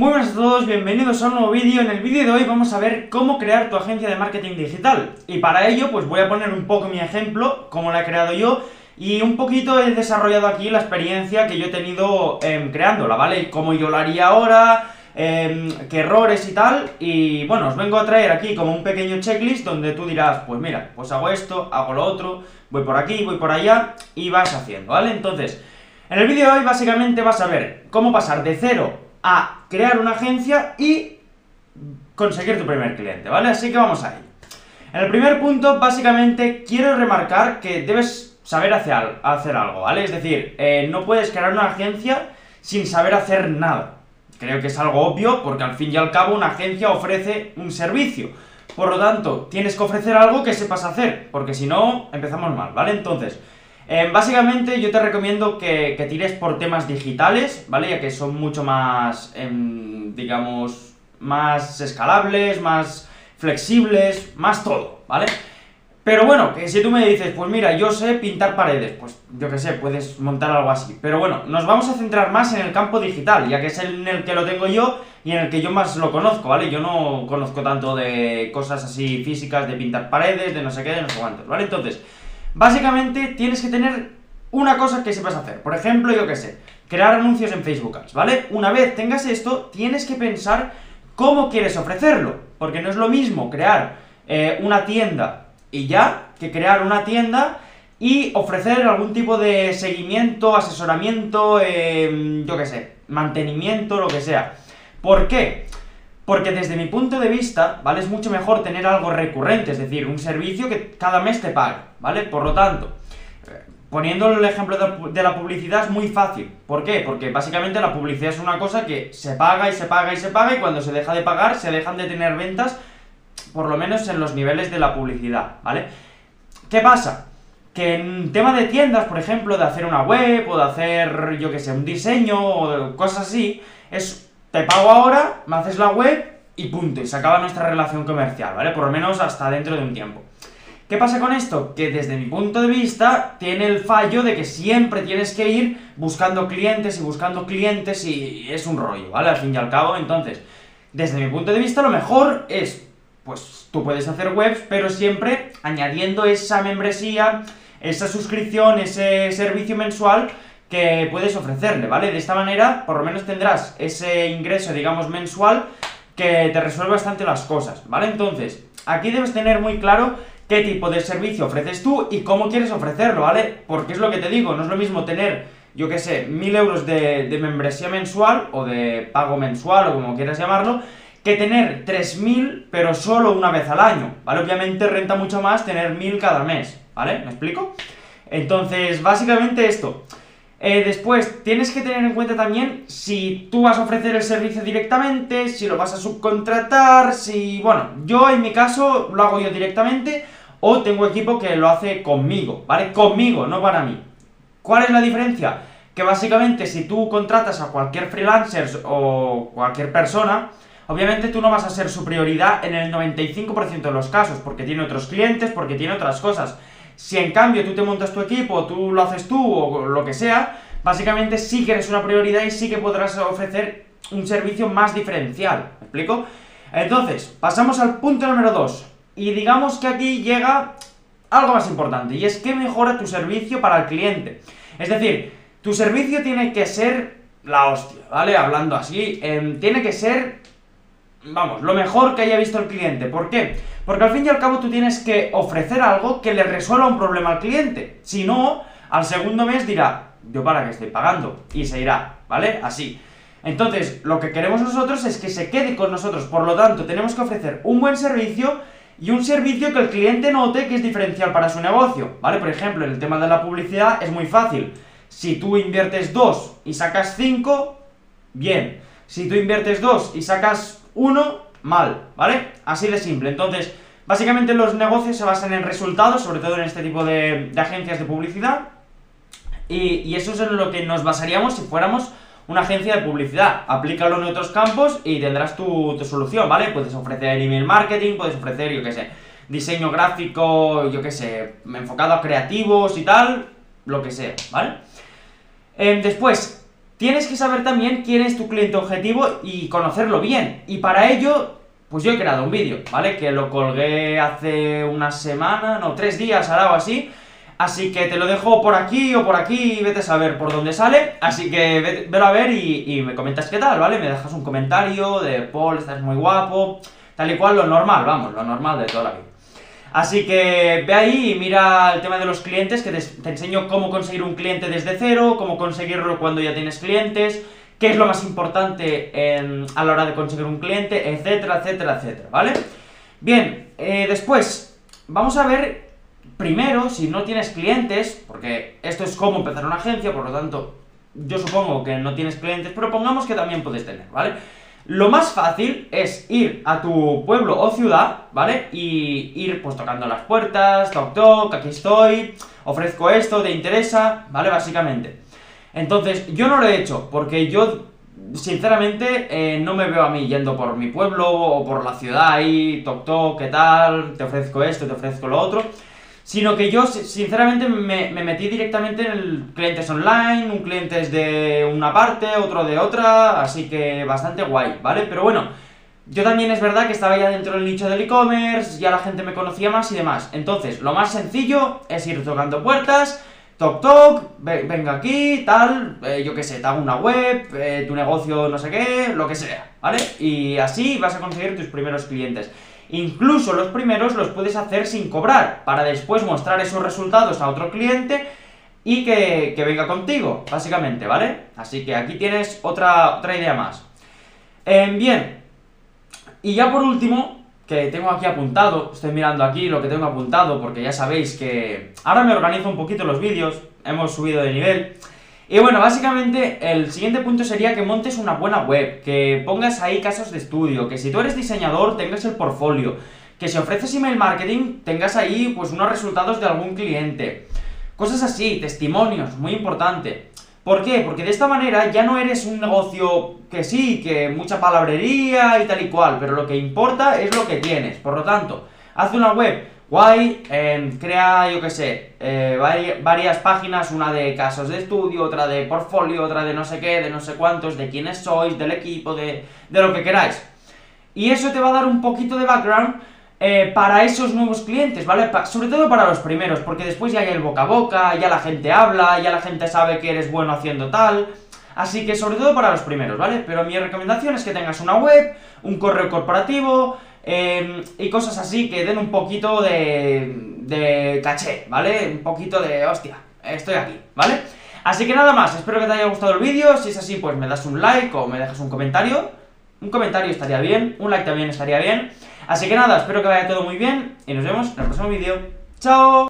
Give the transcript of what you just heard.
Muy buenas a todos, bienvenidos a un nuevo vídeo. En el vídeo de hoy vamos a ver cómo crear tu agencia de marketing digital. Y para ello, pues voy a poner un poco mi ejemplo, cómo la he creado yo, y un poquito he desarrollado aquí la experiencia que yo he tenido eh, creándola, ¿vale? Cómo yo lo haría ahora, eh, qué errores y tal. Y bueno, os vengo a traer aquí como un pequeño checklist donde tú dirás, pues mira, pues hago esto, hago lo otro, voy por aquí, voy por allá, y vas haciendo, ¿vale? Entonces, en el vídeo de hoy básicamente vas a ver cómo pasar de cero a crear una agencia y conseguir tu primer cliente, ¿vale? Así que vamos a ello. En el primer punto, básicamente, quiero remarcar que debes saber hacer, algo, ¿vale? Es decir, eh, no puedes crear una agencia sin saber hacer nada. Creo que es algo obvio, porque al fin y al cabo una agencia ofrece un servicio. Por lo tanto, tienes que ofrecer algo que sepas hacer, porque si no, empezamos mal, ¿vale? Entonces, eh, básicamente yo te recomiendo que, tires por temas digitales, ¿vale? Ya que son mucho más, em, digamos, más escalables, más flexibles, más todo, ¿vale? Pero bueno, que si tú me dices, pues mira, yo sé pintar paredes, pues yo que sé, puedes montar algo así. Pero bueno, nos vamos a centrar más en el campo digital, ya que es en el que lo tengo yo y en el que yo más lo conozco, ¿vale? Yo no conozco tanto de cosas así físicas, de pintar paredes, de no sé qué, de no sé cuántos, ¿vale? Entonces, Básicamente tienes que tener una cosa que sepas hacer. Por ejemplo, yo qué sé, crear anuncios en Facebook Ads, ¿vale? Una vez tengas esto, tienes que pensar cómo quieres ofrecerlo. Porque no es lo mismo crear eh, una tienda y ya, que crear una tienda y ofrecer algún tipo de seguimiento, asesoramiento, em, yo qué sé, mantenimiento, lo que sea. ¿Por qué? Porque desde mi punto de vista, ¿vale? Es mucho mejor tener algo recurrente, es decir, un servicio que cada mes te pague, ¿vale? Por lo tanto, poniendo el ejemplo de la publicidad es muy fácil. ¿Por qué? Porque básicamente la publicidad es una cosa que se paga y se paga y se paga y cuando se deja de pagar se dejan de tener ventas, por lo menos en los niveles de la publicidad, ¿vale? ¿Qué pasa? Que en tema de tiendas, por ejemplo, de hacer una web o de hacer, yo que sé, un diseño o cosas así, es te pago ahora, me haces la web y punto, y se acaba nuestra relación comercial, ¿vale? Por lo menos hasta dentro de un tiempo. ¿Qué pasa con esto? Que desde mi punto de vista tiene el fallo de que siempre tienes que ir buscando clientes y buscando clientes y es un rollo, ¿vale? Al fin y al cabo, entonces, desde mi punto de vista lo mejor es, pues tú puedes hacer webs, pero siempre añadiendo esa membresía, esa suscripción, ese servicio mensual que puedes ofrecerle, ¿vale? De esta manera, por lo menos tendrás ese ingreso, digamos, mensual que te resuelve bastante las cosas, ¿vale? Entonces, aquí debes tener muy claro qué tipo de servicio ofreces tú y cómo quieres ofrecerlo, ¿vale? Porque es lo que te digo, no es lo mismo tener, yo qué sé, mil euros de, membresía mensual o de pago mensual o como quieras llamarlo, que tener 3.000 pero solo una vez al año, ¿vale? Obviamente renta mucho más tener 1.000 cada mes, ¿vale? ¿Me explico? Entonces, básicamente esto. Eh, después, tienes que tener en cuenta también si tú vas a ofrecer el servicio directamente, si lo vas a subcontratar, si... Bueno, yo en mi caso lo hago yo directamente o tengo equipo que lo hace conmigo, ¿vale? Conmigo, no para mí. ¿Cuál es la diferencia? Que básicamente si tú contratas a cualquier freelancer o cualquier persona, obviamente tú no vas a ser su prioridad en el 95% de los casos, porque tiene otros clientes, porque tiene otras cosas. Si en cambio tú te montas tu equipo, tú lo haces tú o lo que sea, básicamente sí que eres una prioridad y sí que podrás ofrecer un servicio más diferencial. ¿Me explico? Entonces, pasamos al punto número 2. Y digamos que aquí llega algo más importante, y es que mejora tu servicio para el cliente. Es decir, tu servicio tiene que ser la hostia, ¿vale? Hablando así, em, tiene que ser, vamos, lo mejor que haya visto el cliente. ¿Por qué? Porque al fin y al cabo tú tienes que ofrecer algo que le resuelva un problema al cliente. Si no, al segundo mes dirá, yo para qué estoy pagando, y se irá, ¿vale? Así. Entonces, lo que queremos nosotros es que se quede con nosotros, por lo tanto, tenemos que ofrecer un buen servicio y un servicio que el cliente note que es diferencial para su negocio, ¿vale? Por ejemplo, en el tema de la publicidad es muy fácil. Si tú inviertes 2 y sacas 5, bien. Si tú inviertes 2 y sacas 1, mal, ¿vale? Así de simple. Entonces, básicamente los negocios se basan en resultados, sobre todo en este tipo de, agencias de publicidad, y, eso es en lo que nos basaríamos si fuéramos una agencia de publicidad. Aplícalo en otros campos y tendrás tu, solución, ¿vale? Puedes ofrecer email marketing, puedes ofrecer, yo qué sé, diseño gráfico, yo qué sé, enfocado a creativos y tal, lo que sea, ¿vale? Eh, después, tienes que saber también quién es tu cliente objetivo y conocerlo bien. Y para ello, pues yo he creado un vídeo, ¿vale? Que lo colgué hace una semana, no, tres días, ahora o así. Así que te lo dejo por aquí o por aquí y vete a saber por dónde sale. Así que velo a ver y, y me comentas qué tal, ¿vale? Me dejas un comentario de Paul, estás muy guapo, tal y cual, lo normal, vamos, lo normal de toda la vida. Así que ve ahí y mira el tema de los clientes, que te, enseño cómo conseguir un cliente desde cero, cómo conseguirlo cuando ya tienes clientes, qué es lo más importante en, a la hora de conseguir un cliente, etcétera, etcétera, etcétera, ¿vale? Bien, eh, después, vamos a ver primero, si no tienes clientes, porque esto es cómo empezar una agencia, por lo tanto, yo supongo que no tienes clientes, pero pongamos que también puedes tener, ¿vale? Lo más fácil es ir a tu pueblo o ciudad, ¿vale? Y ir pues tocando las puertas, toc toc, aquí estoy, ofrezco esto, ¿te interesa? ¿Vale? Básicamente. Entonces, yo no lo he hecho, porque yo, sinceramente, eh, no me veo a mí yendo por mi pueblo o por la ciudad ahí, toc toc, ¿qué tal? Te ofrezco esto, te ofrezco lo otro sino que yo sinceramente me, me, metí directamente en el clientes online, un cliente es de una parte, otro de otra, así que bastante guay, ¿vale? Pero bueno, yo también es verdad que estaba ya dentro del nicho del e-commerce, ya la gente me conocía más y demás. Entonces, lo más sencillo es ir tocando puertas, toc toc, venga aquí, tal, eh, yo qué sé, te hago una web, eh, tu negocio no sé qué, lo que sea, ¿vale? Y así vas a conseguir tus primeros clientes. Incluso los primeros los puedes hacer sin cobrar, para después mostrar esos resultados a otro cliente y que, venga contigo, básicamente, ¿vale? Así que aquí tienes otra, otra idea más. Eh, bien, y ya por último, que tengo aquí apuntado, estoy mirando aquí lo que tengo apuntado, porque ya sabéis que ahora me organizo un poquito los vídeos, hemos subido de nivel, y bueno, básicamente el siguiente punto sería que montes una buena web, que pongas ahí casos de estudio, que si tú eres diseñador tengas el portfolio, que si ofreces email marketing tengas ahí pues unos resultados de algún cliente. Cosas así, testimonios, muy importante. ¿Por qué? Porque de esta manera ya no eres un negocio que sí, que mucha palabrería y tal y cual, pero lo que importa es lo que tienes. Por lo tanto, haz una web guay, em, crea, yo qué sé, eh, varias páginas, una de casos de estudio, otra de portfolio, otra de no sé qué, de no sé cuántos, de quiénes sois, del equipo, de, de lo que queráis. Y eso te va a dar un poquito de background eh, para esos nuevos clientes, ¿vale? sobre todo para los primeros, porque después ya hay el boca a boca, ya la gente habla, ya la gente sabe que eres bueno haciendo tal. Así que sobre todo para los primeros, ¿vale? Pero mi recomendación es que tengas una web, un correo corporativo, Em, y cosas así que den un poquito de, de caché, ¿vale? Un poquito de, hostia, estoy aquí, ¿vale? Así que nada más, espero que te haya gustado el vídeo, si es así pues me das un like o me dejas un comentario, un comentario estaría bien, un like también estaría bien, así que nada, espero que vaya todo muy bien y nos vemos en el próximo vídeo, ¡chao!